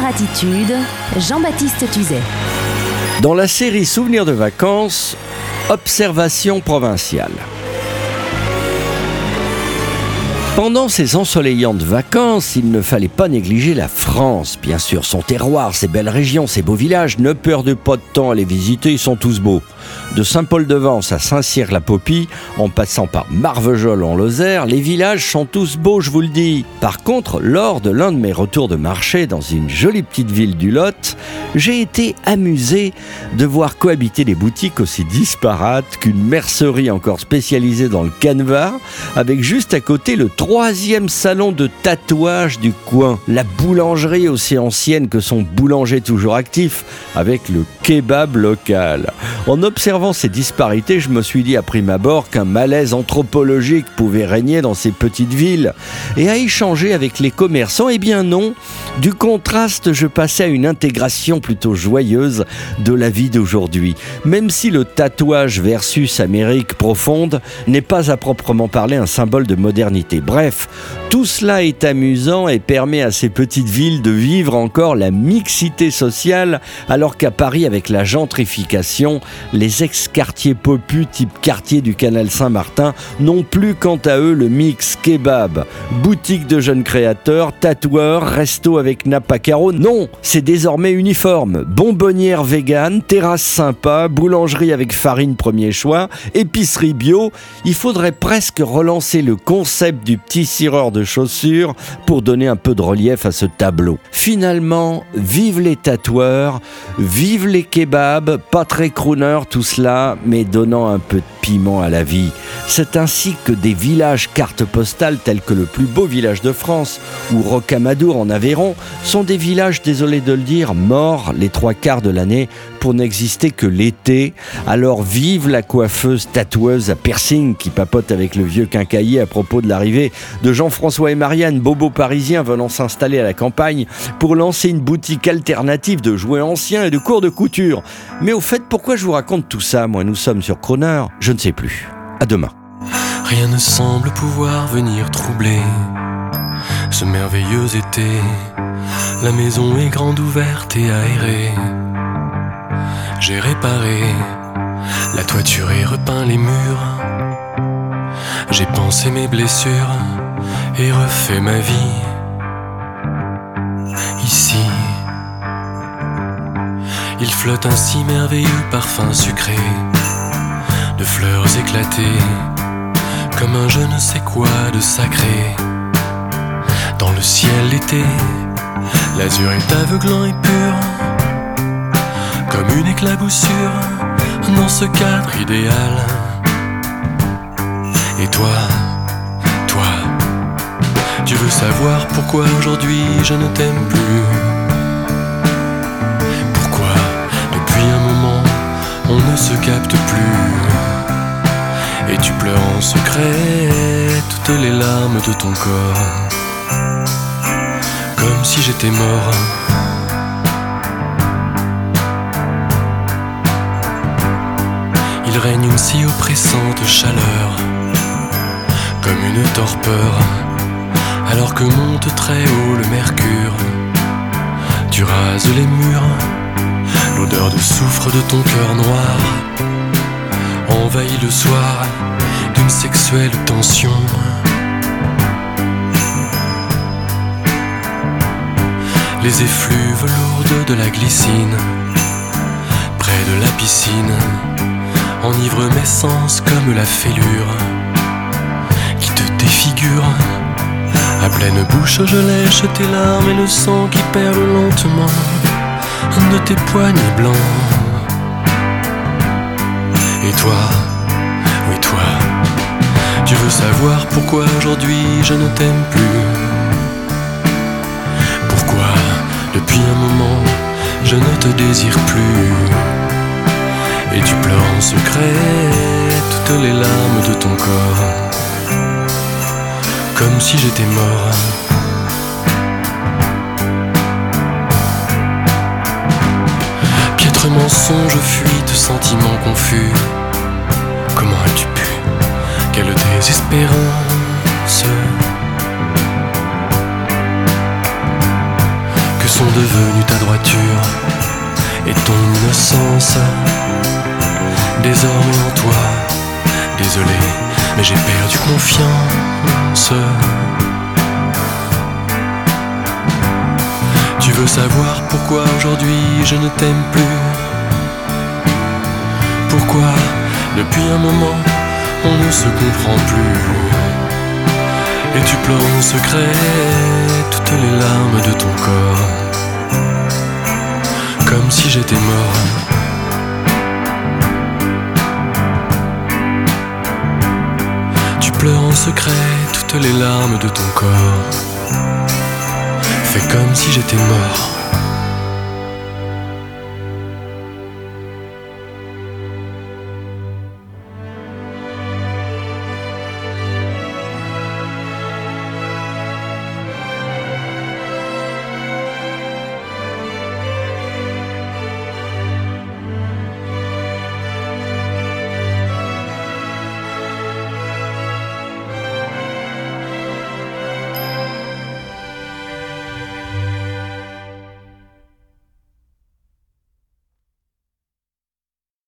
Attitude, Jean-Baptiste Tuzet. Dans la série Souvenirs de vacances, Observation provinciale. Pendant ces ensoleillantes vacances, il ne fallait pas négliger la France, bien sûr, son terroir, ses belles régions, ses beaux villages. Ne perdez pas de temps à les visiter, ils sont tous beaux. De Saint-Paul-de-Vence à Saint-Cyr-la-Popie, en passant par Marvejols en Lozère, les villages sont tous beaux, je vous le dis. Par contre, lors de l'un de mes retours de marché dans une jolie petite ville du Lot, j'ai été amusé de voir cohabiter des boutiques aussi disparates qu'une mercerie encore spécialisée dans le canevas, avec juste à côté le troisième salon de tatouage du coin, la boulangerie aussi ancienne que son boulanger toujours actif, avec le kebab local. En observant ces disparités, je me suis dit à prime abord qu'un malaise anthropologique pouvait régner dans ces petites villes. Et à échanger avec les commerçants, eh bien non, du contraste, je passais à une intégration plutôt joyeuse de la vie d'aujourd'hui. Même si le tatouage versus Amérique profonde n'est pas à proprement parler un symbole de modernité. Bref, tout cela est amusant et permet à ces petites villes de vivre encore la mixité sociale, alors qu'à Paris, avec la gentrification, les ex-quartiers popus type quartier du canal Saint-Martin n'ont plus quant à eux le mix kebab, boutique de jeunes créateurs, tatoueurs, resto avec nappe carreaux. Non, c'est désormais uniforme. Bonbonnière vegan, terrasse sympa, boulangerie avec farine premier choix, épicerie bio. Il faudrait presque relancer le concept du petit cireur de chaussures pour donner un peu de relief à ce tableau. Finalement, vive les tatoueurs, vive les kebabs, pas très crooner tout cela, mais donnant un peu de piment à la vie. C'est ainsi que des villages cartes postales tels que le plus beau village de France ou Rocamadour en Aveyron sont des villages, désolé de le dire, morts les trois quarts de l'année pour n'exister que l'été. Alors vive la coiffeuse tatoueuse à piercing qui papote avec le vieux quincaillier à propos de l'arrivée de Jean-François et Marianne, bobo parisiens venant s'installer à la campagne pour lancer une boutique alternative de jouets anciens et de cours de couture. Mais au fait, pourquoi je vous raconte tout ça Moi, nous sommes sur Croner, ne sais plus. À demain. Rien ne semble pouvoir venir troubler ce merveilleux été. La maison est grande ouverte et aérée. J'ai réparé la toiture et repeint les murs. J'ai pensé mes blessures et refait ma vie. Ici, il flotte un si merveilleux parfum sucré de fleurs éclatées comme un je ne sais quoi de sacré. Dans le ciel d'été, l'azur est aveuglant et pur, comme une éclaboussure dans ce cadre idéal. Et toi, toi, tu veux savoir pourquoi aujourd'hui je ne t'aime plus Pourquoi depuis un moment on ne se capte plus Et tu pleures en secret toutes les larmes de ton corps. Comme si j'étais mort. Il règne une si oppressante chaleur Comme une torpeur. Alors que monte très haut le mercure. Tu rases les murs, l'odeur de soufre de ton cœur noir envahit le soir d'une sexuelle tension. Les effluves lourdes de la glycine, près de la piscine, enivrent mes sens comme la fêlure qui te défigure. À pleine bouche, je lèche tes larmes et le sang qui perle lentement de tes poignets blancs. Et toi, oui toi, tu veux savoir pourquoi aujourd'hui je ne t'aime plus? Pourquoi depuis un moment je ne te désire plus? Et tu pleures en secret toutes les larmes de ton corps. Comme si j'étais mort. Mensonge, fuite, sentiment confus. Désespérance Que sont devenus ta droiture et ton innocence. Désormais en toi, désolé, mais j'ai perdu confiance. Tu veux savoir pourquoi aujourd'hui je ne t'aime plus? Pourquoi depuis un moment on ne se comprend plus. Et tu pleures en secret toutes les larmes de ton corps. Comme si j'étais mort. Tu pleures en secret toutes les larmes de ton corps. Fais comme si j'étais mort.